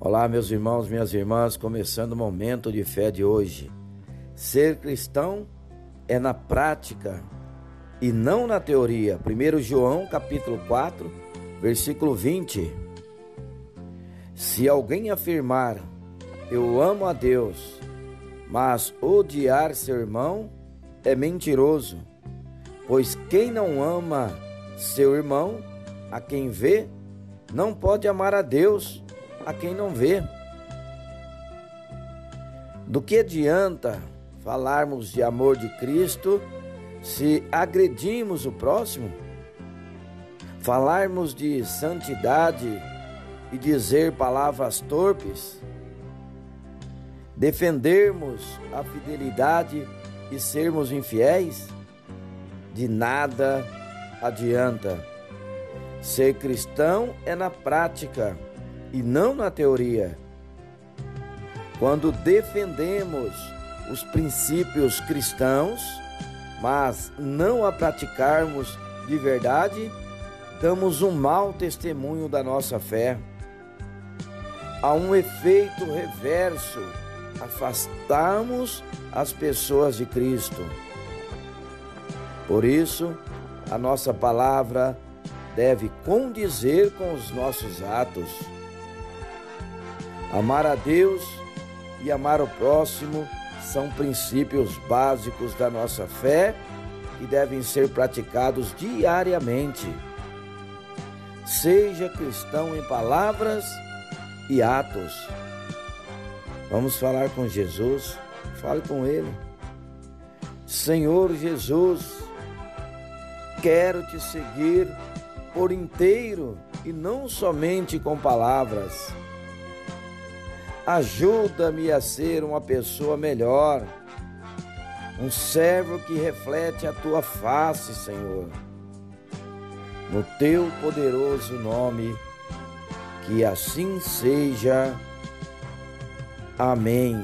Olá, meus irmãos, minhas irmãs, começando o momento de fé de hoje. Ser cristão é na prática e não na teoria. 1 João, capítulo 4, versículo 20. Se alguém afirmar: Eu amo a Deus, mas odiar seu irmão, é mentiroso. Pois quem não ama seu irmão, a quem vê, não pode amar a Deus a quem não vê. Do que adianta falarmos de amor de Cristo se agredimos o próximo? Falarmos de santidade e dizer palavras torpes? Defendermos a fidelidade e sermos infiéis? De nada adianta. Ser cristão é na prática e não na teoria. Quando defendemos os princípios cristãos, mas não a praticarmos de verdade, damos um mau testemunho da nossa fé. Há um efeito reverso, afastamos as pessoas de Cristo. Por isso, a nossa palavra deve condizer com os nossos atos. Amar a Deus e amar o próximo são princípios básicos da nossa fé e devem ser praticados diariamente. Seja cristão em palavras e atos. Vamos falar com Jesus, fale com Ele. Senhor Jesus, quero te seguir por inteiro e não somente com palavras. Ajuda-me a ser uma pessoa melhor, um servo que reflete a tua face, Senhor. No teu poderoso nome, que assim seja. Amém.